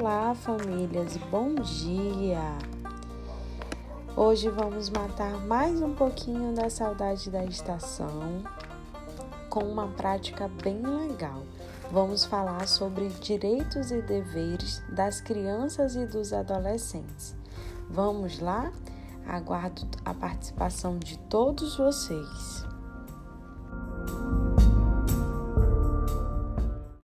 Olá, famílias, bom dia! Hoje vamos matar mais um pouquinho da saudade da estação com uma prática bem legal. Vamos falar sobre direitos e deveres das crianças e dos adolescentes. Vamos lá? Aguardo a participação de todos vocês.